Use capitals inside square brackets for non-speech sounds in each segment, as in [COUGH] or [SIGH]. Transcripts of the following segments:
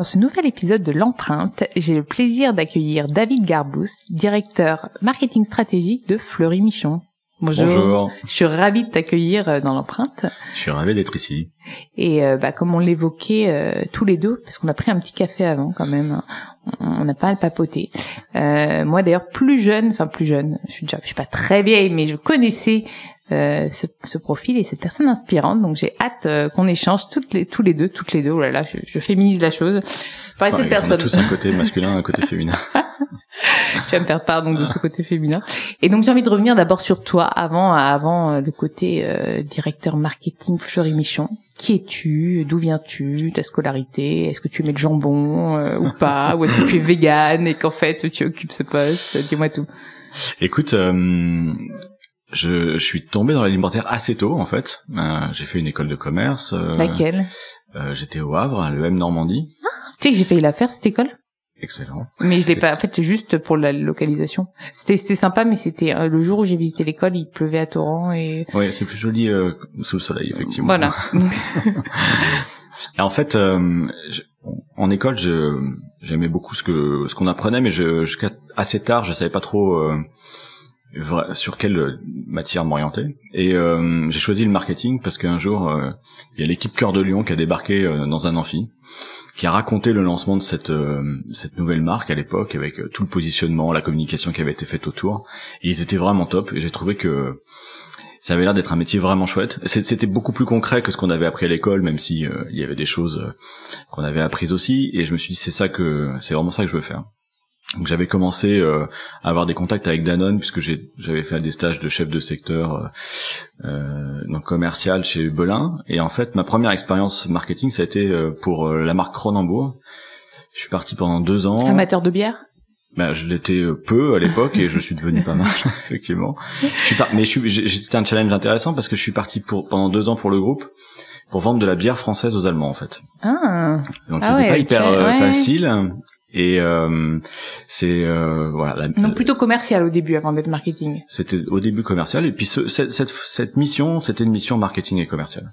Dans ce nouvel épisode de l'empreinte, j'ai le plaisir d'accueillir David Garbous, directeur marketing stratégique de Fleury Michon. Bonjour. Bonjour, Je suis ravie de t'accueillir euh, dans l'empreinte. je suis ravi d'être ici. Et euh, bah, comme on l'évoquait euh, tous les deux, parce qu'on a pris un petit café avant quand même, on on n'a pas à le papoter. Euh, moi d'ailleurs plus jeune, enfin plus jeune, je suis déjà, je suis pas très vieille, mais je connaissais ce, ce profil et cette personne inspirante, donc j'ai hâte euh, qu'on échange toutes les, tous les deux, toutes les deux. Oh là là, je, je féminise la chose. Parler de Ouais, cette on a personne. tous un côté masculin, un côté féminin. [LAUGHS] tu vas me faire part donc de ce côté féminin. Et donc j'ai envie de revenir d'abord sur toi avant avant euh, le côté euh, directeur marketing Fleury Michon. Qui es-tu? D'où viens-tu? Ta scolarité? Est-ce que tu aimais le jambon euh, ou pas? Ou est-ce que tu es vegan et qu'en fait tu occupes ce poste? Dis-moi tout. Écoute, euh, je, je suis tombé dans l'alimentaire assez tôt en fait. Euh, j'ai fait une école de commerce. euh, Laquelle? euh, J'étais au Havre, à l'EM Normandie. Tu sais que j'ai failli la faire cette école? Excellent. mais je l'ai pas. En fait, juste pour la localisation. C'était c'était sympa, mais c'était euh, le jour où j'ai visité l'école, il pleuvait à torrent et Oui, c'est plus joli euh, sous le soleil, effectivement. voilà. [LAUGHS] Et en fait, euh, je- en école, je j'aimais beaucoup ce que ce qu'on apprenait, mais je, jusqu'à assez tard, je savais pas trop euh, sur quelle matière m'orienter. Et euh, j'ai choisi le marketing parce qu'un jour, euh, il y a l'équipe Cœur de Lion qui a débarqué euh, dans un amphi, qui a raconté le lancement de cette euh, cette nouvelle marque à l'époque avec tout le positionnement, la communication qui avait été faite autour. Et ils étaient vraiment top. Et j'ai trouvé que ça avait l'air d'être un métier vraiment chouette. C'était beaucoup plus concret que ce qu'on avait appris à l'école, même si il y avait des choses qu'on avait apprises aussi. Et je me suis dit c'est ça que c'est vraiment ça que je veux faire. Donc j'avais commencé euh, à avoir des contacts avec Danone puisque j'avais fait des stages de chef de secteur euh, euh, donc commercial chez Belin. Et en fait ma première expérience marketing ça a été euh, pour euh, la marque Cronenbourg. Je suis parti pendant deux ans. Amateur de bière? Ben, je l'étais peu à l'époque et je suis devenu pas mal [LAUGHS] effectivement. Je suis par... mais c'était un challenge intéressant parce que je suis parti pour pendant deux ans pour le groupe pour vendre de la bière française aux Allemands en fait. Ah. Donc Ah c'était ouais, pas hyper ouais. facile et euh, c'est euh, voilà la- Donc plutôt commercial au début avant d'être marketing. c'était au début commercial et puis ce- cette, cette, cette mission c'était une mission marketing et commercial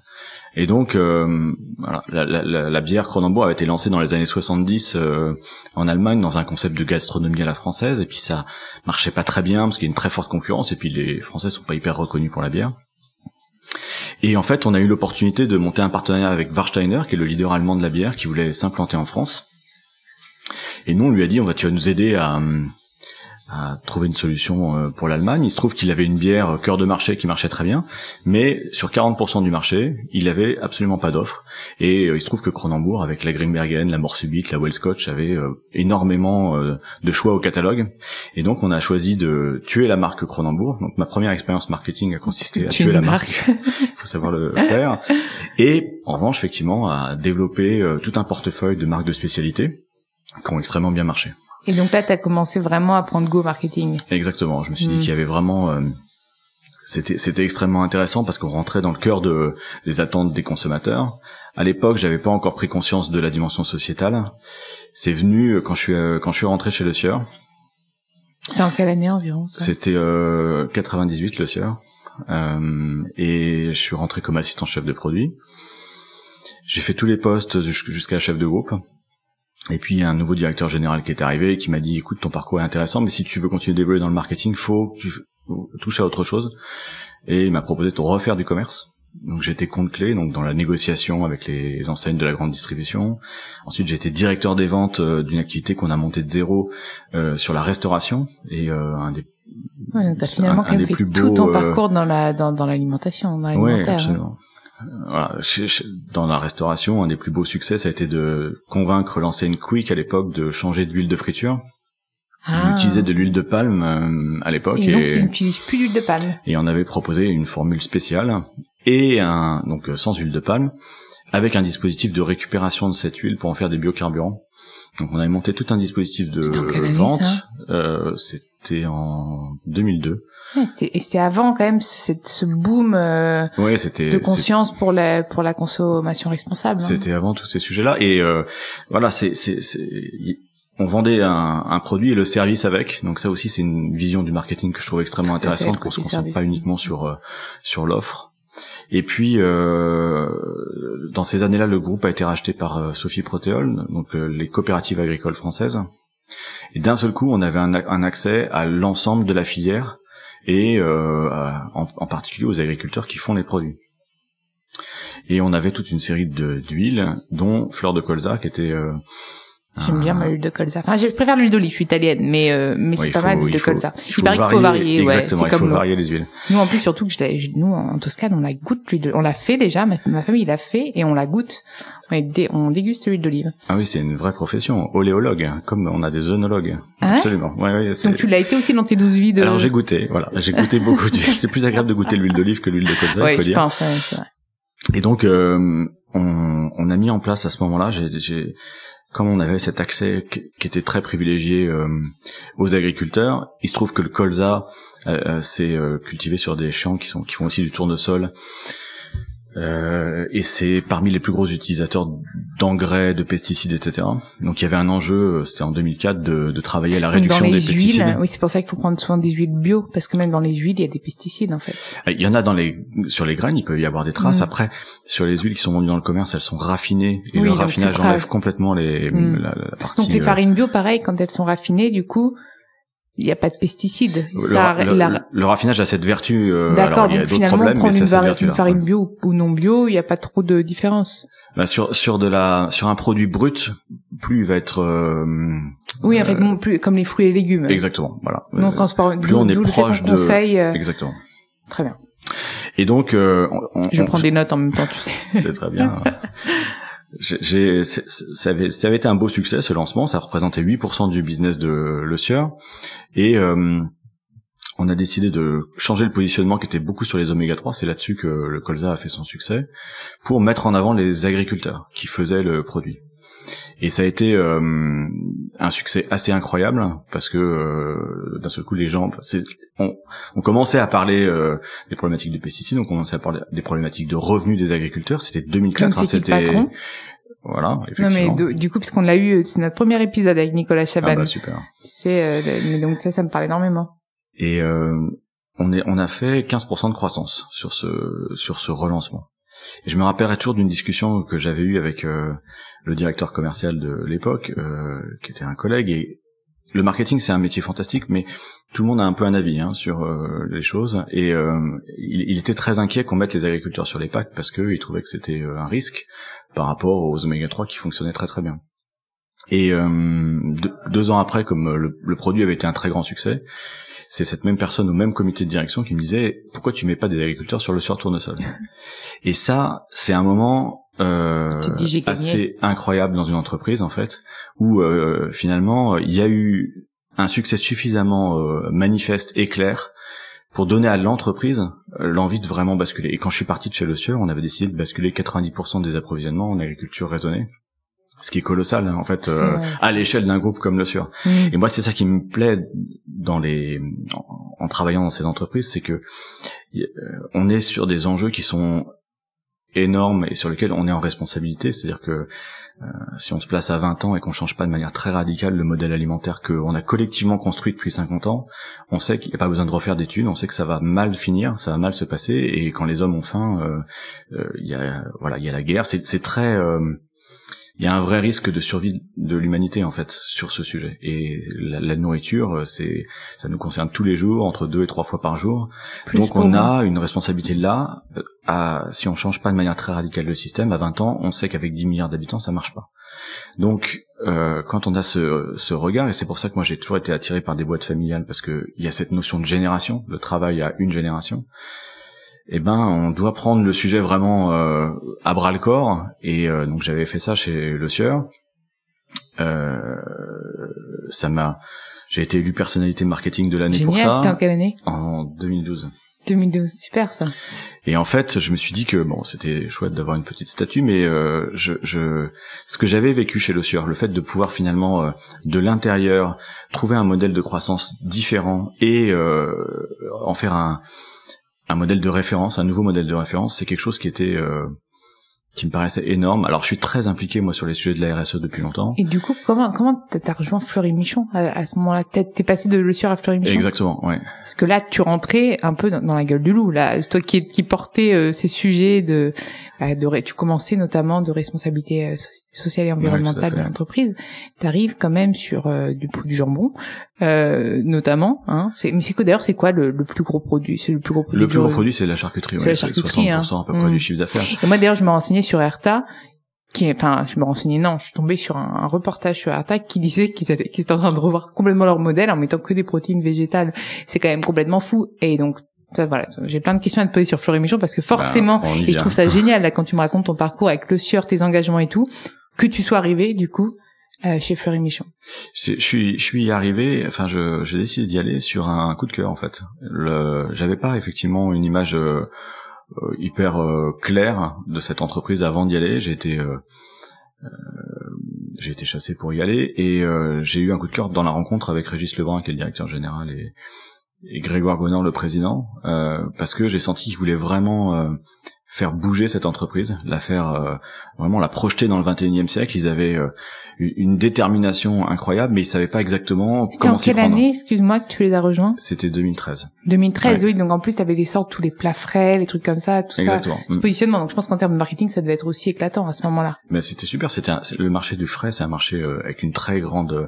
et donc euh, voilà, la, la, la, la bière Cronenbourg avait été lancée dans les années 70 euh, en Allemagne dans un concept de gastronomie à la française et puis ça marchait pas très bien parce qu'il y a une très forte concurrence et puis les Français sont pas hyper reconnus pour la bière. Et en fait on a eu l'opportunité de monter un partenariat avec Warsteiner qui est le leader allemand de la bière qui voulait s'implanter en France et nous on lui a dit on va tu vas nous aider à à trouver une solution euh, pour l'Allemagne. Il se trouve qu'il avait une bière cœur de marché qui marchait très bien, mais sur 40% du marché, il avait absolument pas d'offre. Et euh, il se trouve que Cronenbourg, avec la Grimbergen, la Mort Subite, la Wellscotch, avait euh, énormément de choix au catalogue. Et donc on a choisi de tuer la marque Cronenbourg. Donc ma première expérience marketing a consisté à Tuer la marque. Il [LAUGHS] faut savoir le faire. Et en revanche, effectivement, à développer tout un portefeuille de marques de spécialité qui ont extrêmement bien marché. Et donc là, tu as commencé vraiment à prendre go marketing. Exactement. Je me suis dit Mm. qu'il y avait vraiment, euh, c'était c'était extrêmement intéressant parce qu'on rentrait dans le cœur de des attentes des consommateurs. À l'époque, j'avais pas encore pris conscience de la dimension sociétale. C'est venu euh, quand je suis euh, quand je suis rentré chez Le Sieur. C'était en quelle année environ C'était euh, 98 Le Sieur. Euh, et je suis rentré comme assistant chef de produit. J'ai fait tous les postes jus- jusqu'à chef de groupe. Et puis il y a un nouveau directeur général qui est arrivé et qui m'a dit écoute ton parcours est intéressant mais si tu veux continuer d'évoluer dans le marketing faut que tu touches à autre chose et il m'a proposé de refaire du commerce. Donc j'étais compte clé, donc dans la négociation avec les enseignes de la grande distribution. Ensuite j'ai été directeur des ventes euh, d'une activité qu'on a montée de zéro euh, sur la restauration et euh, un des Ouais, t'as finalement un- quand même fait plus tout beaux, ton euh, parcours dans la dans, dans l'alimentation, dans Ouais, l'alimentaire. hein. absolument. Voilà, dans la restauration, un des plus beaux succès, ça a été de convaincre l'enseigne Quick à l'époque de changer d'huile de friture. Ah. Utilisait de l'huile de palme euh, à l'époque Et donc et, ils n'utilisent plus d'huile de palme. et on avait proposé une formule spéciale et un donc sans huile de palme avec un dispositif de récupération de cette huile pour en faire des biocarburants. Donc on avait monté tout un dispositif de vente. Euh, C'était en 2002. Ouais, c'était- et c'était avant quand même ce, ce boom euh, Ouais, de conscience pour la pour la consommation responsable. hein. C'était avant tous ces sujets-là et euh, voilà, c'est c'est on vendait un, un produit et le service avec. Donc ça aussi c'est une vision du marketing que je trouve extrêmement intéressante qu'on se concentre service. pas uniquement sur euh, sur l'offre. Et puis euh, dans ces années-là, le groupe a été racheté par euh, Sophie Protéol, donc euh, les coopératives agricoles françaises. Et d'un seul coup, on avait un, accès à l'ensemble de la filière et euh, en, en particulier aux agriculteurs qui font les produits. Et on avait toute une série d'huiles, dont fleur de colza, qui était euh, J'aime bien un- ma huile de colza. Enfin, je préfère l'huile d'olive. Je suis italienne, mais euh, mais Ouais, c'est pas faut- mal l'huile il de faut- colza. il faut paraît qu'il faut varier. Ouais, Exactement, c'est il faut comme l'eau. varier les huiles. Nous en plus surtout que je nous en Toscane on la goûte l'huile de- on l'a fait déjà ma, ma famille l'a fait et on la goûte on, est dé- on déguste l'huile d'olive. Ah oui, c'est une vraie profession, oléologue, comme on a des œnologues. Ah ouais Absolument. Ouais, ouais, c'est- Donc tu l'as été aussi dans tes douze vies de Alors j'ai goûté, voilà, j'ai goûté [LAUGHS] beaucoup d'huile. C'est plus agréable de goûter l'huile d'olive que l'huile de colza, il Ouais, faut je dire. pense ouais, c'est vrai. Et donc, euh, on, on a mis en place à ce moment-là, j'ai- comme on avait cet accès qui était très privilégié euh, aux agriculteurs, il se trouve que le colza, euh, euh, euh, cultivé sur des champs qui qui font aussi du tournesol. Et c'est parmi les plus gros utilisateurs d'engrais, de pesticides, etc. Donc il y avait un enjeu, euh, c'était en 2004, de, de travailler à la réduction dans des les pesticides. huiles, oui, c'est pour ça qu'il faut prendre soin des huiles bio parce que même dans les huiles, il y a des pesticides en fait. Euh, Il y en a dans les sur les graines, il peut y avoir des traces. Mm. Après, sur les huiles qui sont vendues dans le commerce, elles sont raffinées et Oui, le raffinage enlève complètement les Mm. la, la partie. Donc les euh, farines bio pareil quand elles sont raffinées du coup, il n'y a pas de pesticides. le, Ça, le- la- le raffinage a cette vertu. euh, D'accord, donc finalement problèmes, prendre une, farine bio ou non bio, il n'y a pas trop de différence. Bah, sur sur de la sur un produit brut, plus il va être euh, Oui, en euh, fait, non plus comme les fruits et légumes. exactement. Voilà. Non Euh, transparent. plus on est proche de- conseille, euh, Exactement. Très bien. Et donc, euh, on, Je on- prends des notes en même temps, tu sais. [LAUGHS] C'est très bien. [LAUGHS] J'ai, ça avait été un beau succès ce lancement. Ça représentait 8% du business de Le Sieur. Et euh, on a décidé de changer le positionnement qui était beaucoup sur les oméga 3. C'est là-dessus que le colza a fait son succès pour mettre en avant les agriculteurs qui faisaient le produit. Et ça a été euh, un succès assez incroyable parce que euh, d'un seul coup les gens, c'est, on, on commençait à parler euh, des problématiques de pesticides, on commençait à parler des problématiques de revenus des agriculteurs. C'était 2004, Comme hein, c'était voilà, Non effectivement. mais de- du coup, puisqu'on l'a eu, c'est notre premier épisode avec Nicolas Chaban. ah bah super. c'est euh, mais donc ça, ça me parle énormément. Et euh, on est, on a fait 15% de croissance sur ce sur ce relancement. Et je me rappellerai toujours d'une discussion que j'avais eue avec euh, le directeur commercial de l'époque, euh, qui était un collègue. Et le marketing, c'est un métier fantastique, mais tout le monde a un peu un avis hein, sur euh, les choses. Et euh, il, était très inquiet qu'on mette les agriculteurs sur les packs parce qu'il trouvait que c'était euh, un risque par rapport aux oméga 3 qui fonctionnaient très très bien. Et euh, deux, ans après, comme le, le produit avait été un très grand succès, c'est cette même personne au même comité de direction qui me disait pourquoi tu mets pas des agriculteurs sur le sur tournesol? Et ça c'est un moment euh, assez incroyable dans une entreprise en fait où euh, finalement il y a eu un succès suffisamment euh, manifeste et clair pour donner à l'entreprise euh, l'envie de vraiment basculer. Et quand je suis parti de chez Le Sieur, on avait décidé de basculer 90% des approvisionnements en agriculture raisonnée, ce qui est colossal hein, en fait euh, à l'échelle d'un groupe comme Le Sieur. Mm. Et moi, c'est ça qui me plaît dans les, en, en travaillant dans ces entreprises, c'est que y- euh, on est sur des enjeux qui sont énormes et sur lesquels on est en responsabilité. C'est-à-dire que euh, si on se place à 20 ans et qu'on change pas de manière très radicale le modèle alimentaire qu'on a collectivement construit depuis 50 ans, on sait qu'il n'y a pas besoin de refaire d'études, on sait que ça va mal finir, ça va mal se passer, et quand les hommes ont faim, euh, il y a voilà, il y a la guerre. C'est c'est très euh, il y a un vrai risque de survie de l'humanité en fait sur ce sujet. Et la, la nourriture, c'est ça nous concerne tous les jours, entre deux et trois fois par jour. Plus Donc on a une responsabilité là. euh, À, si on change pas de manière très radicale le système, à 20 ans, on sait qu'avec 10 milliards d'habitants, ça marche pas. Donc euh, quand on a ce, ce regard, et c'est pour ça que moi j'ai toujours été attiré par des boîtes familiales, parce que il y a cette notion de génération, le travail à une génération. Eh ben, on doit prendre le sujet vraiment euh, à bras le corps. Et euh, donc j'avais fait ça chez Le Sieur. Euh, ça m'a, j'ai été élu personnalité marketing de l'année pour Génial, c'était en ça quelle année? En 2012. 2012, super ça. Et en fait, je me suis dit que bon, c'était chouette d'avoir une petite statue, mais euh, je, je, ce que j'avais vécu chez Le Sieur, le fait de pouvoir finalement euh, de l'intérieur trouver un modèle de croissance différent et euh, en faire un, un modèle de référence, un nouveau modèle de référence, c'est quelque chose qui était euh, qui me paraissait énorme. Alors, je suis très impliqué moi sur les sujets de la RSE depuis longtemps. Et du coup, comment comment t'as rejoint Fleury Michon à, à ce moment-là? T'es passé de Le à Fleury Michon? Exactement, ouais. Parce que là, tu rentrais un peu dans, dans la gueule du loup. Là, c'est toi qui qui portais euh, ces sujets de de tu commençais notamment de responsabilité euh, so- sociale et environnementale fait. de l'entreprise. T'arrives quand même sur euh, du du jambon, euh, notamment. Hein. Mais c'est quoi d'ailleurs C'est quoi le, le plus gros produit? C'est le plus gros produit. Le plus gros produit, c'est la charcuterie. C'est ouais, la charcuterie, 60% à peu hein. près Mm. du chiffre d'affaires. Et moi d'ailleurs, je me renseignais sur Erta, qui est, enfin, je me renseignais, non, je suis tombée sur un, un reportage sur Erta qui disait qu'ils étaient en train de revoir complètement leur modèle en mettant que des protéines végétales. C'est quand même complètement fou. Et donc, voilà, j'ai plein de questions à te poser sur Fleury Michon parce que forcément, Bah, on y et je trouve ça [LAUGHS] génial là quand tu me racontes ton parcours avec le sieur, tes engagements et tout, que tu sois arrivé du coup euh, chez Fleury Michon. Je suis, je suis arrivé, enfin, j'ai décidé d'y aller sur un coup de cœur en fait. J'avais pas effectivement une image euh, hyper euh, claire de cette entreprise avant d'y aller. J'ai été, euh, euh, j'ai été chassé pour y aller et euh, j'ai eu un coup de cœur dans la rencontre avec Régis Lebrun, qui est le directeur général, et, et Grégoire Gonor, le président, euh, parce que j'ai senti qu'ils voulaient vraiment euh, faire bouger cette entreprise, la faire euh, vraiment la projeter dans le 21e siècle. Ils avaient euh, une détermination incroyable, mais ils savaient pas exactement en comment s'y quelle prendre. année, excuse-moi, que tu les as rejoints? C'était 2013. 2013, Ouais. oui. Donc en plus, t'avais des sortes tous les plats frais, les trucs comme ça, tout ça. Exactement. Ce Mm. positionnement. Donc je pense qu'en termes de marketing, ça devait être aussi éclatant à ce moment-là. Mais c'était super. C'était le marché du frais, c'est un marché euh, avec une très grande. euh,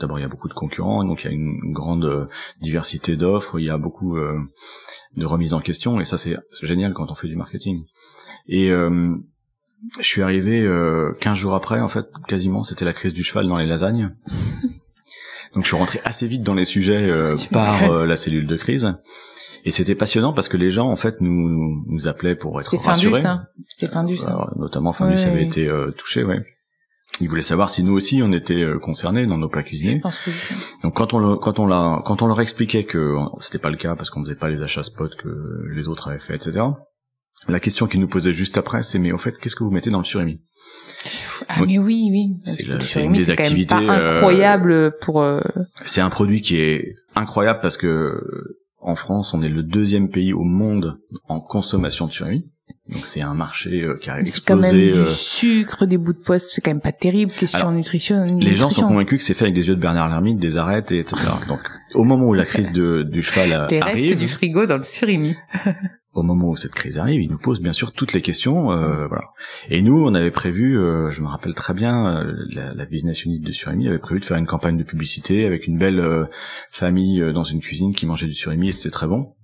d'abord il y a beaucoup de concurrents, donc il y a une, une grande euh, diversité d'offres. Il y a beaucoup euh, de remises en question, et ça c'est c'est génial quand on fait du marketing. Et euh, je suis arrivé euh, 15 jours après, en fait, quasiment, c'était la crise du cheval dans les lasagnes. [LAUGHS] Donc je suis rentré assez vite dans les sujets euh, [LAUGHS] par euh, la cellule de crise. Et c'était passionnant parce que les gens, en fait, nous, nous appelaient pour être rassurés. ça. C'était Findus, ça. Alors, notamment Findus Ouais. avait été euh, touché, ouais. Ils voulaient savoir si nous aussi on était euh, concernés dans nos plats Je cuisinés. pense que Donc quand on le- quand on l'a quand on leur expliquait que euh, c'était pas le cas parce qu'on faisait pas les achats spot que les autres avaient fait, etc. La question qu'ils nous posaient juste après, c'est mais au fait qu'est-ce que vous mettez dans le surimi? Ah Oui. mais oui, oui. C'est Le une des quand même activités, pas euh, incroyable pour. euh, C'est un produit qui est incroyable parce que euh, en France, on est le deuxième pays au monde en consommation de surimi. Donc c'est un marché euh, qui a C'est quand même explosé. du euh, sucre, des bouts de poisson. C'est quand même pas terrible. Question Alors, nutrition. Les gens sont convaincus que c'est fait avec des yeux de Bernard Lermite, des arêtes, et etc. Donc, au moment où la crise de, du cheval [LAUGHS] Des restes du frigo dans le surimi. Au moment où cette crise arrive, il nous pose bien sûr toutes les questions, euh, voilà. Et nous, on avait prévu, euh, je me rappelle très bien, euh, la, la business unit de surimi avait prévu de faire une campagne de publicité avec une belle euh, famille euh, dans une cuisine qui mangeait du surimi et c'était très bon.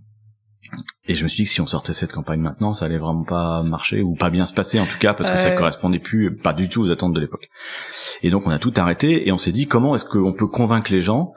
Et je me suis dit que si on sortait cette campagne maintenant, ça allait vraiment pas marcher ou pas bien se passer en tout cas parce que ça correspondait plus pas du tout aux attentes de l'époque. Et donc on a tout arrêté et on s'est dit comment est-ce qu'on peut convaincre les gens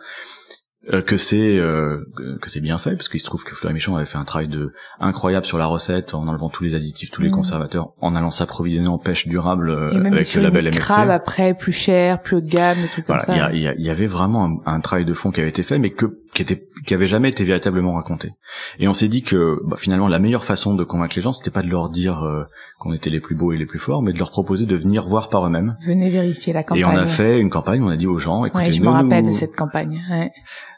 euh, que c'est euh, que- c'est bien fait parce qu'il se trouve que Fleury Michon avait fait un travail de incroyable sur la recette en enlevant tous les additifs, tous les Mhm. conservateurs, en allant s'approvisionner en pêche durable euh, même avec le label MSC. crabe après, plus cher, plus haut de gamme, des trucs Voilà, comme il y, ça. y il y avait vraiment un, un travail de fond qui avait été fait, mais que qui était qui avait jamais été véritablement raconté. Et on s'est dit que bah, finalement la meilleure façon de convaincre les gens, c'était pas de leur dire euh, qu'on était les plus beaux et les plus forts, mais de leur proposer de venir voir par eux-mêmes. Venez vérifier la campagne. Et on a fait une campagne, on a dit aux gens, écoutez, Ouais, je me rappelle nous, de cette campagne. Ouais.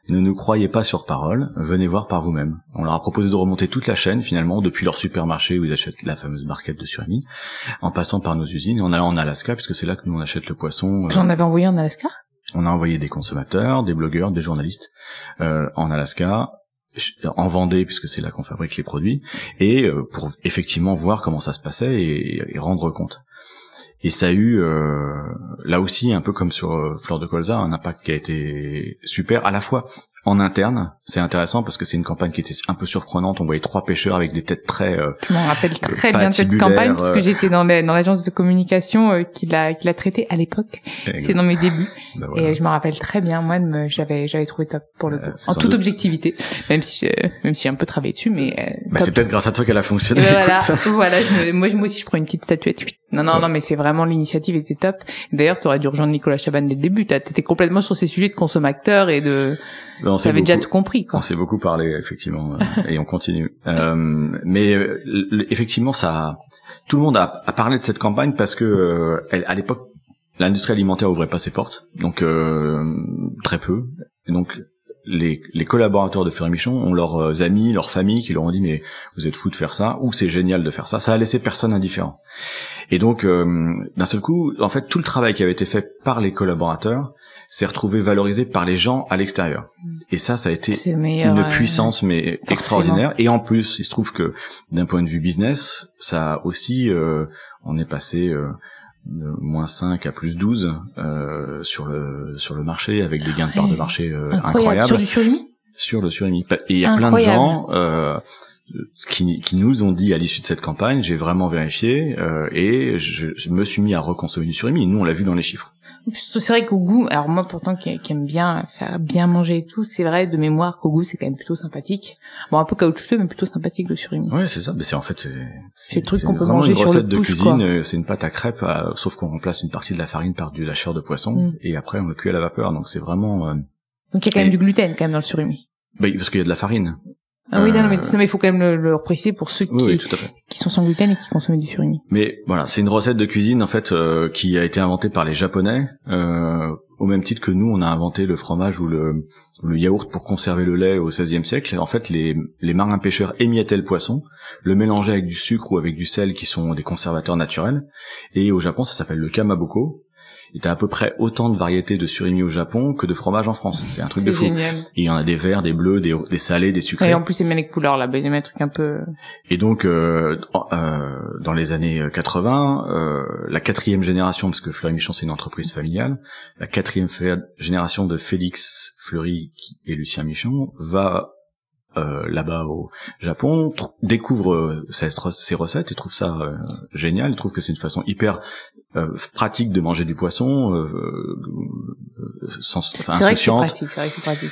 ne nous croyez pas sur parole, venez voir par vous-même. On leur a proposé de remonter toute la chaîne finalement, depuis leur supermarché où ils achètent la fameuse barquette de surimi, en passant par nos usines et en allant en Alaska, puisque c'est là que nous on achète le poisson. euh, J'en avais envoyé en Alaska. On a envoyé des consommateurs, des blogueurs, des journalistes euh, en Alaska, en Vendée puisque c'est là qu'on fabrique les produits, et euh, pour effectivement voir comment ça se passait et, rendre compte. Et ça a eu, euh, là aussi, un peu comme sur Fleur de Colza, un impact qui a été super, à la fois en interne, c'est intéressant parce que c'est une campagne qui était un peu surprenante. On voyait trois pêcheurs avec des têtes très. Euh, je m'en rappelle très bien de cette campagne parce que j'étais dans, dans l'agence de communication euh, qui l'a qui l'a traité à l'époque. C'est dans mes débuts [LAUGHS] ben et je m'en rappelle très bien. Moi, j'avais j'avais trouvé top pour le coup, en toute objectivité, même si même si j'ai un peu travaillé dessus, mais. Bah, c'est peut-être grâce à toi qu'elle a fonctionné. voilà, [LAUGHS] voilà. moi, moi aussi, je prends une petite statuette. Non, non, non, mais c'est vraiment l'initiative était top. D'ailleurs, tu aurais dû rejoindre Nicolas Chaban dès le début. T'étais complètement sur ces sujets de consommateurs et de on avait déjà tout compris. Quoi. On s'est beaucoup parlé effectivement euh, et on continue. [LAUGHS] Euh, mais euh, effectivement, ça, tout le monde a, a, parlé de cette campagne parce que euh, elle, à l'époque, l'industrie alimentaire ouvrait pas ses portes, donc très peu. Et donc les, les, collaborateurs de Fermichon ont leurs amis, leurs familles qui leur ont dit mais vous êtes fou de faire ça ou c'est génial de faire ça. Ça a laissé personne indifférent. Et donc d'un seul coup, en fait, tout le travail qui avait été fait par les collaborateurs s'est retrouvé valorisé par les gens à l'extérieur. Mm. Et ça, ça a été une puissance mais extraordinaire. Et en plus, il se trouve que d'un point de vue business, ça a aussi, euh, on est passé euh, de moins 5 à plus 12 euh, sur le sur le marché avec des gains de part de marché euh, incroyables. Sur du surimi Sur le surimi. Et il y a plein de gens euh, qui, qui, nous ont dit à l'issue de cette campagne, j'ai vraiment vérifié euh, et je, je, me suis mis à reconsommer du surimi. Nous, on l'a vu dans les chiffres. C'est vrai qu'au goût, alors moi pourtant qui, qui, aime bien faire bien manger et tout, c'est vrai de mémoire qu'au goût c'est quand même plutôt sympathique. Bon un peu caoutchouteux mais plutôt sympathique le surimi. Ouais c'est ça, mais c'est en fait c'est le truc qu'on peut manger une sur recette de cuisine, euh, c'est une pâte à crêpes, sauf qu'on remplace une partie de la farine par du la chair de poisson mm. et après on le cuit à la vapeur, donc c'est vraiment. Euh, donc il y a quand même du gluten quand même dans le surimi. Bah, parce qu'il y a de la farine. Ah oui, non, mais, il faut quand même le, le préciser pour ceux qui, qui sont sans gluten et qui consomment du surimi. Mais voilà, c'est une recette de cuisine en fait euh, qui a été inventée par les Japonais, euh, au même titre que nous, on a inventé le fromage ou le, le yaourt pour conserver le lait au XVIe siècle. En fait, les, les marins pêcheurs émiettaient le poisson, le mélangeaient avec du sucre ou avec du sel qui sont des conservateurs naturels. Et au Japon, ça s'appelle le kamaboko il y a à peu près autant de variétés de surimi au Japon que de fromage en France. C'est un truc de fou. Génial. il y en a des verts, des bleus, des, des salés, des sucrés. Et en plus, c'est même les couleurs là, il y a un truc un peu. Et donc, euh, euh, dans les années 80, euh, la quatrième génération, parce que Fleury Michon c'est une entreprise familiale, la quatrième génération de Félix Fleury et Lucien Michon va euh, là-bas au Japon découvre euh, ces recettes et trouve ça euh, génial, il trouve que c'est une façon hyper pratique de manger du poisson, sans, enfin, insouciante. C'est vrai que c'est pratique.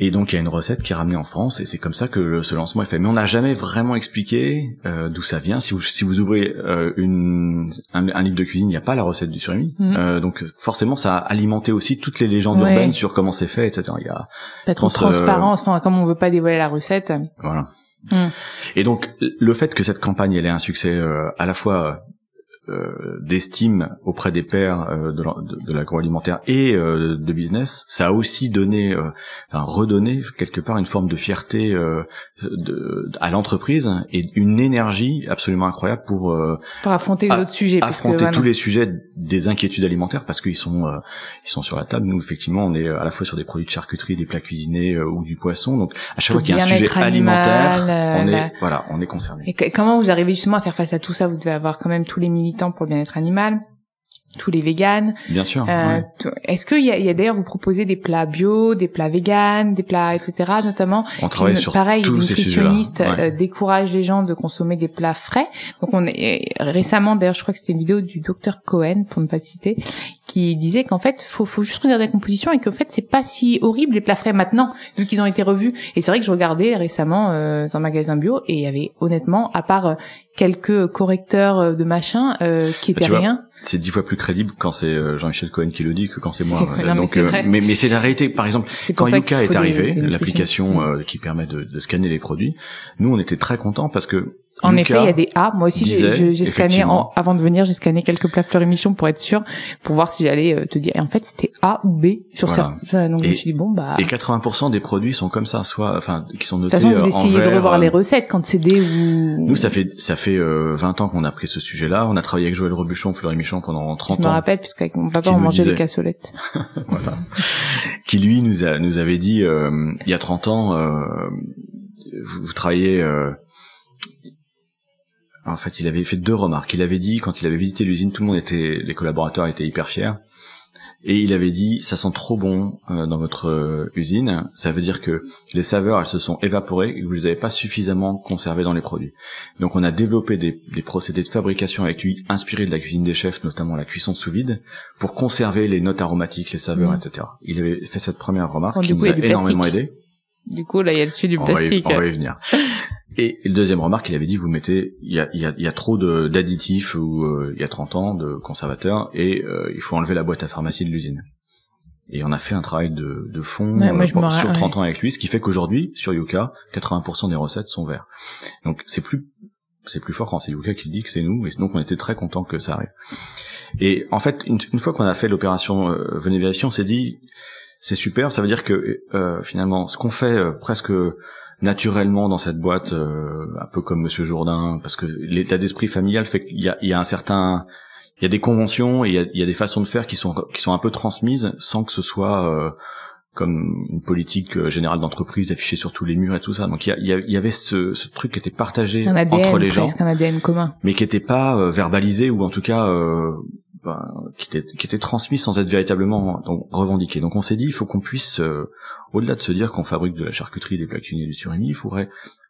Et donc il y a une recette qui est ramenée en France et c'est comme ça que ce lancement est fait. Mais on n'a jamais vraiment expliqué euh, d'où ça vient. Si vous si vous ouvrez euh, une, un, livre de cuisine, il n'y a pas la recette du surimi. Mhm. Euh, donc forcément ça a alimenté aussi toutes les légendes urbaines sur comment c'est fait, etc. Il y a pas trop de transparence. Enfin comme on veut pas dévoiler la recette. Voilà. Mhm. Et donc le fait que cette campagne elle ait un succès à la fois euh, d'estime auprès des pairs euh, de, l'agroalimentaire et euh, de business, ça a aussi donné, enfin, redonné quelque part une forme de fierté de, à l'entreprise et une énergie absolument incroyable pour pour affronter les autres sujets, affronter tous les sujets des inquiétudes alimentaires parce qu'ils sont ils sont sur la table. Nous effectivement, on est à la fois sur des produits de charcuterie, des plats cuisinés ou du poisson. Donc à chaque fois qu'il y a un sujet alimentaire, on est voilà, on est concerné. Et comment vous arrivez justement à faire face à tout ça? Vous devez avoir quand même tous les pour le bien-être animal tous les véganes. Bien sûr. Euh, Est-ce qu'il y a, y a d'ailleurs vous proposez des plats bio, des plats véganes, des plats etc. Notamment. On travaille sur pareil, tous les nutritionnistes euh, découragent les gens de consommer des plats frais. Donc on est récemment d'ailleurs, je crois que c'était une vidéo du docteur Cohen pour ne pas le citer, qui disait qu'en fait faut, faut juste regarder la composition et qu'en fait c'est pas si horrible les plats frais maintenant vu qu'ils ont été revus. Et c'est vrai que je regardais récemment euh, dans un magasin bio et il y avait honnêtement à part quelques correcteurs de machin qui étaient bah, rien c'est dix fois plus crédible quand c'est euh, Jean-Michel Cohen qui le dit que quand c'est moi. [LAUGHS] Donc, euh, mais, mais, c'est la réalité. Par exemple, quand Yuka est arrivé, l'application euh, qui permet de, de, scanner les produits, nous on était très contents parce que en effet, il y a des A. Moi aussi, j'ai scanné avant de venir, j'ai scanné quelques plats fleurs émission pour être sûr, pour voir si j'allais euh, te dire. Et en fait, c'était A ou B sur ça. Donc je me suis dit bon bah. Et 80% des produits sont comme ça, soit enfin qui sont notés. De toute façon, vous euh, essayez de revoir euh, les recettes quand c'est D ou. Nous, ça fait ça fait euh, 20 ans qu'on a pris ce sujet-là. On a travaillé avec Joël Robuchon, Fleury Michon pendant 30 ans. Je me rappelle puisqu'avec mon papa on mangeait des cassolettes. [LAUGHS] voilà. qui lui nous a nous avait dit il y a 30 ans, vous, vous travaillez en fait, il avait fait deux remarques. Il avait dit quand il avait visité l'usine, tout le monde était, les collaborateurs étaient hyper fiers. Et il avait dit, ça sent trop bon euh, dans votre euh, usine. Ça veut dire que les saveurs, elles se sont évaporées et que vous les avez pas suffisamment conservées dans les produits. Donc, on a développé des, des procédés de fabrication avec lui, inspirés de la cuisine des chefs, notamment la cuisson sous vide, pour conserver les notes aromatiques, les saveurs, Mhm. etc. Il avait fait cette première remarque Bon, qui nous a énormément plastique. aidé. Du coup, là, il y a le suite du On va, y, plastique. on va y venir. [LAUGHS] Et le deuxième remarque, il avait dit, vous mettez, il y a, y a, y a trop de- d'additifs ou euh, il y a 30 ans de conservateurs et euh, il faut enlever la boîte à pharmacie de l'usine. Et on a fait un travail de, de fond Ouais, euh, sur ra- 30 ans avec lui, ce qui fait qu'aujourd'hui, sur Yuka, 80% des recettes sont verts. Donc c'est plus c'est plus fort quand c'est Yuka qui le dit que c'est nous, et donc on était très content que ça arrive. Et en fait, une, une fois qu'on a fait l'opération euh, Venez vérifier, on s'est dit c'est super, ça veut dire que euh, finalement, ce qu'on fait euh, presque naturellement dans cette boîte, euh, un peu comme Monsieur Jourdain, parce que l'état d'esprit familial fait qu'il y a, il y a un certain, il y a des conventions et il y a, il y a des façons de faire qui sont qui sont un peu transmises sans que ce soit euh, comme une politique euh, générale d'entreprise affichée sur tous les murs et tout ça. Donc il y, a- il y avait ce, ce truc qui était partagé Un entre les gens un ADN commun. mais qui était pas euh, verbalisé ou en tout cas euh, ben, qui était transmis sans être véritablement revendiqué. Donc on s'est dit il faut qu'on puisse euh, au-delà de se dire qu'on fabrique de la charcuterie, des plats cuisinés, du surimi, il faudrait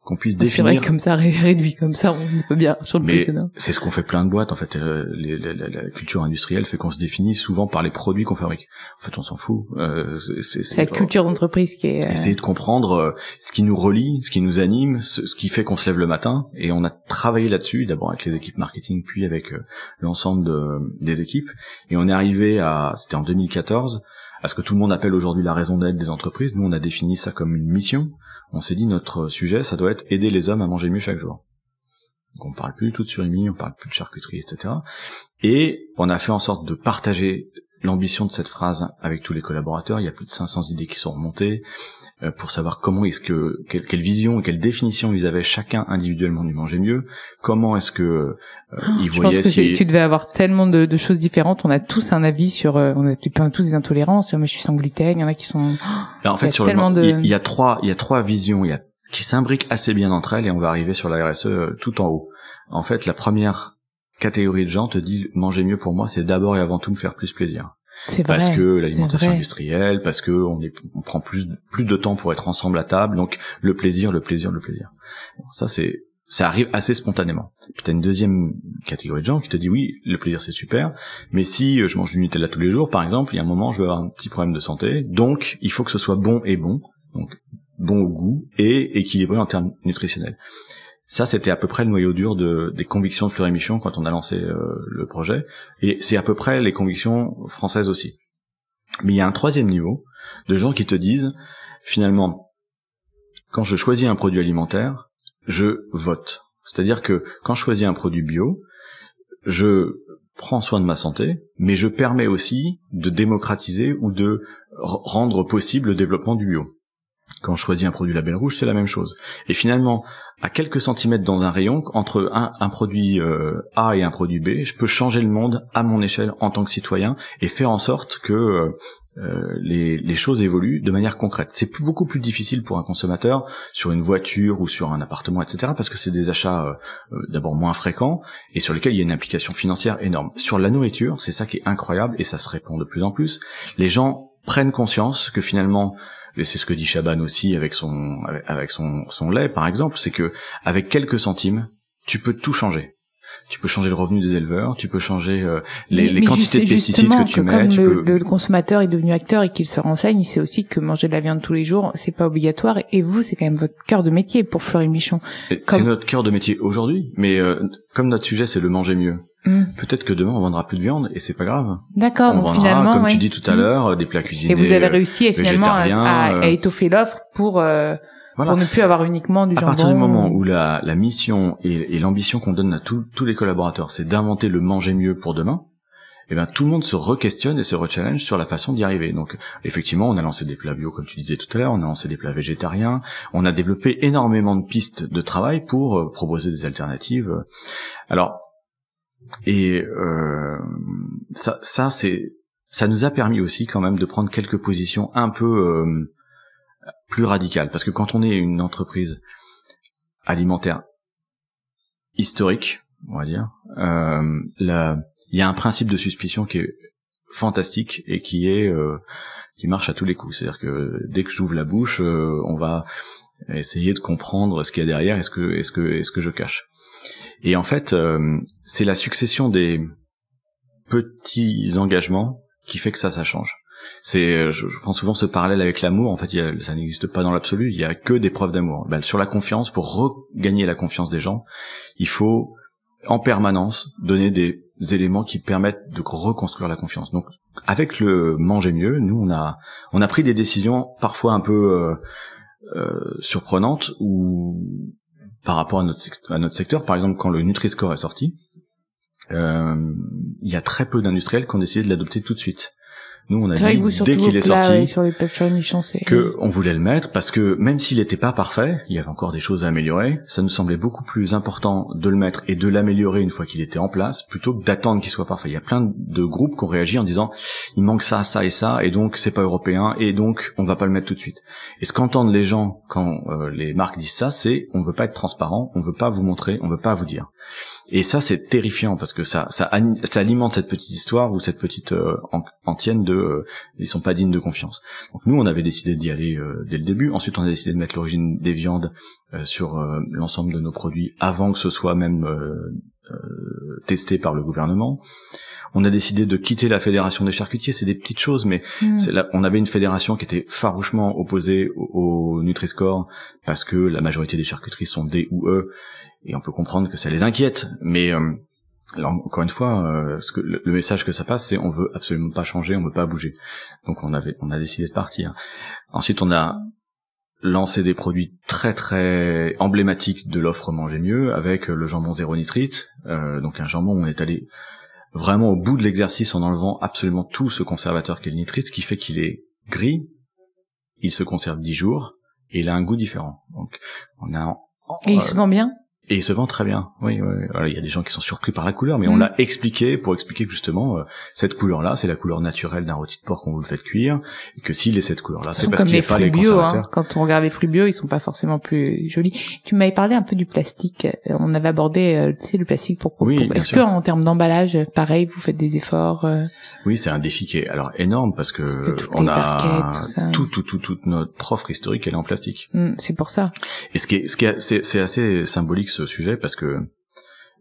qu'on puisse C'est vrai définir que comme ça, [LAUGHS] ré- réduit comme ça, on peut bien sur le mais précédent. c'est ce qu'on fait plein de boîtes en fait. euh, les- la, la- la culture industrielle fait qu'on se définit souvent par les produits qu'on fabrique. En fait, on s'en fout. Euh, c'est- la culture d'entreprise qui est... euh, essayer de comprendre euh, ce qui nous relie, ce qui nous anime, ce, ce qui fait qu'on se lève le matin. Et on a travaillé là-dessus, d'abord avec les équipes marketing, puis avec l'ensemble de- des équipes. Et on est arrivé à, c'était en 2014, à ce que tout le monde appelle aujourd'hui la raison d'être des entreprises. Nous, on a défini ça comme une mission. On s'est dit notre sujet, ça doit être aider les hommes à manger mieux chaque jour. Donc on parle plus du tout de surimi, on parle plus de charcuterie, etc. Et on a fait en sorte de partager l'ambition de cette phrase avec tous les collaborateurs. Il y a plus de 500 idées qui sont remontées pour savoir comment est-ce que quelle, quelle vision et quelle définition ils avaient chacun individuellement du manger mieux. Comment est-ce que euh, ils Je pense que si tu, tu devais avoir tellement de, de choses différentes. On a tous un avis sur, euh, on a tu- tous des intolérances. Moi, je suis sans gluten. Il y en a qui sont. [GASPS] Alors, en il y fait a sur le tellement de- il, il y a trois il y a trois visions il y a qui s'imbriquent assez bien entre elles et on va arriver sur la RSE euh, tout en haut. En fait, la première catégorie de gens te dit manger mieux pour moi, c'est d'abord et avant tout me faire plus plaisir. Vrai. parce que l'alimentation industrielle, parce que on, est, on prend plus plus de temps pour être ensemble à table, donc le plaisir, le plaisir, le plaisir. Ça c'est ça arrive assez spontanément. Puis t'as une deuxième catégorie de gens qui te dit oui, le plaisir c'est super, mais si euh, je mange du Nutella tous les jours, par exemple, il y a un moment je vais avoir un petit problème de santé, donc il faut que ce soit bon et bon, donc bon au goût et équilibré en termes nutritionnels. Ça, c'était à peu près le noyau dur de, des convictions de Fleury Michon quand on a lancé euh, le projet. Et c'est à peu près les convictions françaises aussi. Mais il y a un troisième niveau de gens qui te disent, finalement, quand je choisis un produit alimentaire, je vote. C'est-à-dire que quand je choisis un produit bio, je prends soin de ma santé, mais je permets aussi de démocratiser ou de rendre possible le développement du bio. Quand je choisis un produit label rouge, c'est la même chose. Et finalement, à quelques centimètres dans un rayon, entre un, produit euh, A et un produit B, je peux changer le monde à mon échelle en tant que citoyen et faire en sorte que euh, les, choses évoluent de manière concrète. C'est beaucoup plus difficile pour un consommateur sur une voiture ou sur un appartement, etc., parce que c'est des achats euh, d'abord moins fréquents et sur lesquels il y a une implication financière énorme. Sur la nourriture, c'est ça qui est incroyable et ça se répand de plus en plus. Les gens prennent conscience que finalement et c'est ce que dit Chaban aussi avec son avec- son son lait par exemple, c'est que avec quelques centimes, tu peux tout changer. Tu peux changer le revenu des éleveurs, tu peux changer euh, les, Mais- les mais quantités de pesticides que tu mets. Comme tu le, peux... le consommateur est devenu acteur et qu'il se renseigne, il sait aussi que manger de la viande tous les jours, c'est pas obligatoire. Et vous, c'est quand même votre cœur de métier pour Fleury Michon. C'est notre cœur de métier aujourd'hui, mais euh, comme notre sujet c'est le manger mieux, Hmm. peut-être que demain on vendra plus de viande et c'est pas grave. D'accord, on donc vendra, finalement, comme ouais. tu dis tout à Hmm. l'heure, des plats cuisinés. Et vous avez euh, réussi finalement à, à- euh, à étoffer l'offre pour euh, voilà. pour ne plus avoir uniquement du À jambon. partir du moment où la, la mission et, et l'ambition qu'on donne à tous tous les collaborateurs, c'est d'inventer le manger mieux pour demain, eh ben tout le monde se re-questionne et se re-challenge sur la façon d'y arriver. Donc effectivement, on a lancé des plats bio comme tu disais tout à l'heure, on a lancé des plats végétariens, on a développé énormément de pistes de travail pour euh, proposer des alternatives. Alors et euh, ça, ça c'est ça nous a permis aussi quand même de prendre quelques positions un peu euh, plus radicales parce que quand on est une entreprise alimentaire historique, on va dire. Euh, il y a un principe de suspicion qui est fantastique et qui est euh, qui marche à tous les coups. C'est-à-dire que dès que j'ouvre la bouche, euh, on va essayer de comprendre ce qu'il y a derrière est ce que est-ce que est-ce que je cache. Et en fait, euh, c'est la succession des petits engagements qui fait que ça, ça change. C'est, je, je prends souvent ce parallèle avec l'amour. En fait, il y a, ça n'existe pas dans l'absolu. Il y a que des preuves d'amour. Ben, sur la confiance, pour regagner la confiance des gens, il faut en permanence donner des éléments qui permettent de reconstruire la confiance. Donc, avec le manger mieux, nous on a on a pris des décisions parfois un peu euh, euh, surprenantes ou par rapport à notre, secteur. Par exemple, quand le Nutri-Score est sorti, euh, il y a très peu d'industriels qui ont décidé de l'adopter tout de suite. Nous, on a dit dès qu'il est sorti sur les que on voulait le mettre parce que même s'il n'était pas parfait, il y avait encore des choses à améliorer. Ça nous semblait beaucoup plus important de le mettre et de l'améliorer une fois qu'il était en place, plutôt que d'attendre qu'il soit parfait. Il y a plein de groupes qui ont réagi en disant il manque ça, ça et ça, et donc c'est pas européen, et donc on va pas le mettre tout de suite. Et ce qu'entendent les gens quand euh, les marques disent ça, c'est on veut pas être transparent, on veut pas vous montrer, on veut pas vous dire. Et ça, c'est terrifiant parce que ça, ça, ça, alimente cette petite histoire ou cette petite euh, antienne de euh, ils sont pas dignes de confiance. Donc nous, on avait décidé d'y aller euh, dès le début. Ensuite, on a décidé de mettre l'origine des viandes euh, sur l'ensemble de nos produits avant que ce soit même testé par le gouvernement. On a décidé de quitter la fédération des charcutiers. C'est des petites choses, mais mmh. là, on avait une fédération qui était farouchement opposée au, au Nutri-Score parce que la majorité des charcuteries sont D ou E et on peut comprendre que ça les inquiète, mais euh, alors encore une fois, euh, ce que, le, message que ça passe, c'est on veut absolument pas changer, on veut pas bouger. Donc on avait, on a décidé de partir. Ensuite, on a lancé des produits très très emblématiques de l'offre manger mieux avec le jambon zéro nitrite, euh, donc un jambon on est allé vraiment au bout de l'exercice en enlevant absolument tout ce conservateur qu'est le nitrite, ce qui fait qu'il est gris, il se conserve 10 jours et il a un goût différent. Donc on a et il se vend bien? Et il se vend très bien. Oui, oui. il y a des gens qui sont surpris par la couleur, mais on mm. l'a expliqué pour expliquer que justement euh, cette couleur-là, c'est la couleur naturelle d'un rôti de porc qu'on vous le fait cuire, et que s'il est cette couleur-là, c'est parce qu'il a pas les bio, hein. Quand on regarde les fruits bio, ils sont pas forcément plus jolis. Tu m'avais parlé un peu du plastique. Euh, on avait abordé, euh, tu sais, le plastique pour. Oui, Est-ce que en termes d'emballage, pareil, vous faites des efforts Oui, c'est un défi qui est alors énorme parce que on a tout, tout, tout, toute notre offre historique, elle est en plastique. Mm, c'est pour ça. Et ce qui est, ce qui est, c'est assez symbolique ce sujet parce que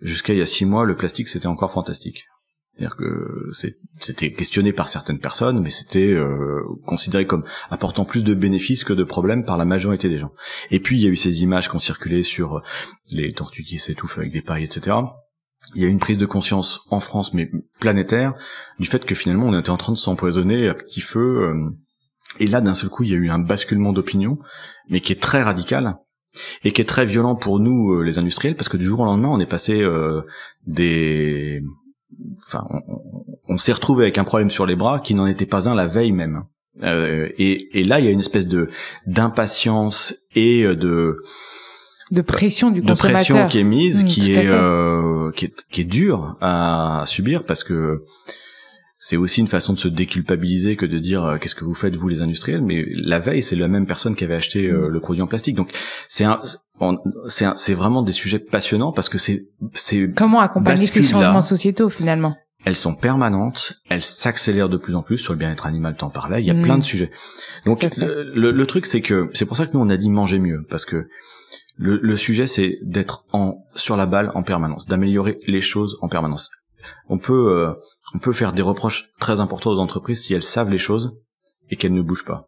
jusqu'à il y a six mois, le plastique c'était encore fantastique. C'est-à-dire que c'était questionné par certaines personnes, mais c'était euh, considéré comme apportant plus de bénéfices que de problèmes par la majorité des gens. Et puis il y a eu ces images qui ont circulé sur les tortues qui s'étouffent avec des pailles, etc. Il y a eu une prise de conscience en France, mais planétaire, du fait que finalement on était en train de s'empoisonner à petit feu. Euh, et là, d'un seul coup, il y a eu un basculement d'opinion, mais qui est très radical, et qui est très violent pour nous euh, les industriels parce que du jour au lendemain on est passé euh, des enfin on, s'est retrouvé avec un problème sur les bras qui n'en était pas un la veille même. Euh, et, et, là il y a une espèce de d'impatience et de de pression du de pression qui est mise mmh, qui, est, euh, qui est qui est dure à subir parce que c'est aussi une façon de se déculpabiliser que de dire euh, qu'est-ce que vous faites vous les industriels mais la veille c'est la même personne qui avait acheté euh, mm. le produit en plastique donc c'est un c'est c'est vraiment des sujets passionnants parce que c'est c'est comment accompagner ces changements sociétaux finalement? Elles sont permanentes, elles s'accélèrent de plus en plus sur le bien-être animal, t'en parlais, il y a plein de mm. sujets. Donc le, le, truc c'est que c'est pour ça que nous on a dit manger mieux parce que le, le sujet c'est d'être en sur la balle en permanence, d'améliorer les choses en permanence. On peut euh, on peut faire des reproches très importants aux entreprises si elles savent les choses et qu'elles ne bougent pas.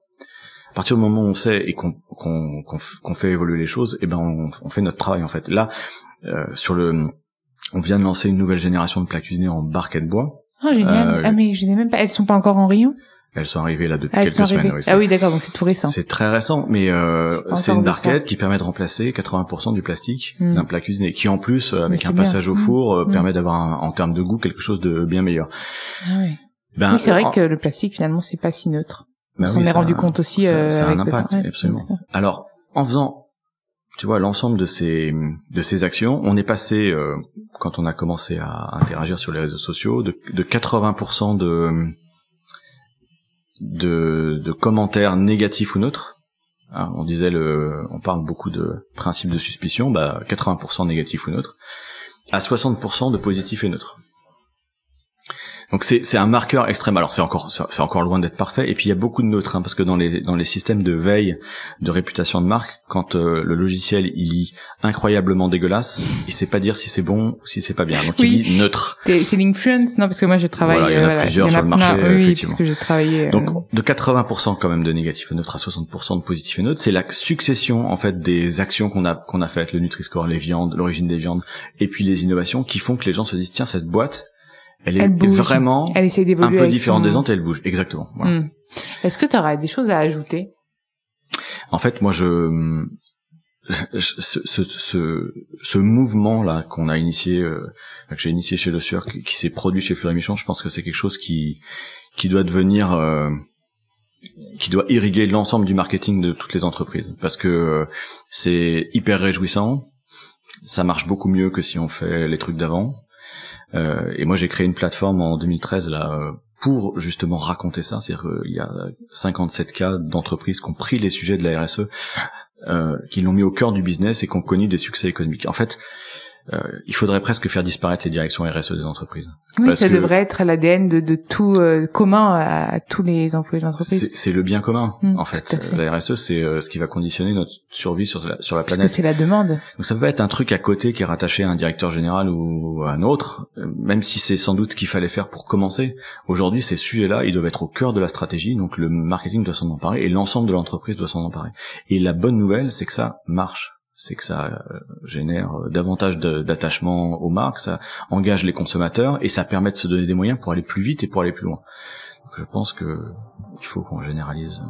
À partir du moment où on sait et qu'on fait évoluer les choses, eh ben on, fait notre travail en fait. Là, euh, sur le, on vient de lancer une nouvelle génération de plaques cuisinées en barquette bois. Oh génial. Euh, ah mais je n'ai même pas. Elles sont pas encore en rayon? Elles sont arrivées là depuis quelques semaines. ah oui, d'accord, donc c'est tout récent. C'est très récent, mais euh, c'est une barquette qui permet de remplacer 80% du plastique hmm. d'un plat cuisiné, qui en plus, euh, avec un passage au hmm. four, euh, hmm. permet d'avoir en termes de goût quelque chose de bien meilleur. Ah oui. Ben, oui, c'est vrai que le plastique finalement c'est pas si neutre. Ben on s'en est rendu compte aussi. Ça, euh, ça a un impact, absolument. Alors, en faisant tu vois l'ensemble de ces de ces actions, on est passé euh, quand on a commencé à interagir sur les réseaux sociaux de, de 80% de de, commentaires négatifs ou neutres. Hein, on disait le, on parle beaucoup de principe de suspicion, bah 80% négatifs ou neutres. à 60% de positif et neutre. Donc c'est c'est un marqueur extrême. Alors c'est encore c'est encore loin d'être parfait. Et puis il y a beaucoup de neutres hein, parce que dans les dans les systèmes de veille de réputation de marque, quand euh, le logiciel il lit incroyablement dégueulasse, il sait pas dire si c'est bon ou si c'est pas bien. Donc il dit neutre. C'est l'influence, non parce que moi je travaille. Voilà, il y en a plusieurs sur le marché oui, effectivement. parce que j'ai travaillé. euh, Donc de 80% quand même de négatif et neutre à 60% de positif et neutre, c'est la succession en fait des actions qu'on a qu'on a faites, le Nutri-Score, les viandes, l'origine des viandes, et puis les innovations qui font que les gens se disent tiens cette boîte, elle est Elle bouge. vraiment elle essaie un peu différente son- des autres et elle bouge exactement. Voilà. Hmm. Est-ce que tu auras des choses à ajouter? En fait, moi, je ce, ce, ce, ce mouvement là qu'on a initié, euh, que j'ai initié chez Le Sueur, qui, qui s'est produit chez Fleury Michon, je pense que c'est quelque chose qui qui doit devenir euh, qui doit irriguer l'ensemble du marketing de toutes les entreprises, parce que euh, c'est hyper réjouissant. Ça marche beaucoup mieux que si on fait les trucs d'avant. Euh, et moi, j'ai créé une plateforme en 2013 là euh, pour justement raconter ça. C'est-à-dire qu'il y a 57 cas d'entreprises qui ont pris les sujets de la RSE, euh, qui l'ont mis au cœur du business et qui ont connu des succès économiques. En fait, euh, il faudrait presque faire disparaître les directions RSE des entreprises. Oui, Parce ça que- devrait être l'ADN de, de tout euh, commun à tous les employés de l'entreprise. C'est le bien commun, Mm, en fait. La RSE, c'est euh, ce qui va conditionner notre survie sur la, sur la Parce que planète. c'est la demande. Donc ça peut pas être un truc à côté qui est rattaché à un directeur général ou à un autre, euh, même si c'est sans doute ce qu'il fallait faire pour commencer. Aujourd'hui, ces sujets-là, ils doivent être au cœur de la stratégie, donc le marketing doit s'en emparer et l'ensemble de l'entreprise doit s'en emparer. Et la bonne nouvelle, c'est que ça marche. C'est que ça euh, génère euh, davantage d'attachement aux marques, ça engage les consommateurs et ça permet de se donner des moyens pour aller plus vite et pour aller plus loin. Je pense que il faut qu'on généralise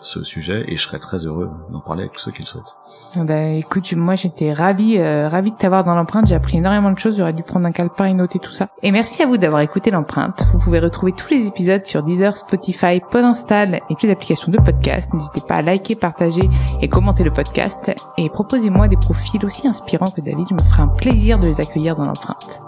ce sujet et je serais très heureux d'en parler avec tous ceux qui le souhaitent. Bah écoute, moi j'étais euh, ravie de t'avoir dans l'empreinte. J'ai appris énormément de choses. J'aurais dû prendre un calepin et noter tout ça. Et merci à vous d'avoir écouté l'empreinte. Vous pouvez retrouver tous les épisodes sur Deezer, Spotify, Podinstall et toutes les applications de podcast. N'hésitez pas à liker, partager et commenter le podcast. Et proposez-moi des profils aussi inspirants que David. Je me ferai un plaisir de les accueillir dans l'empreinte.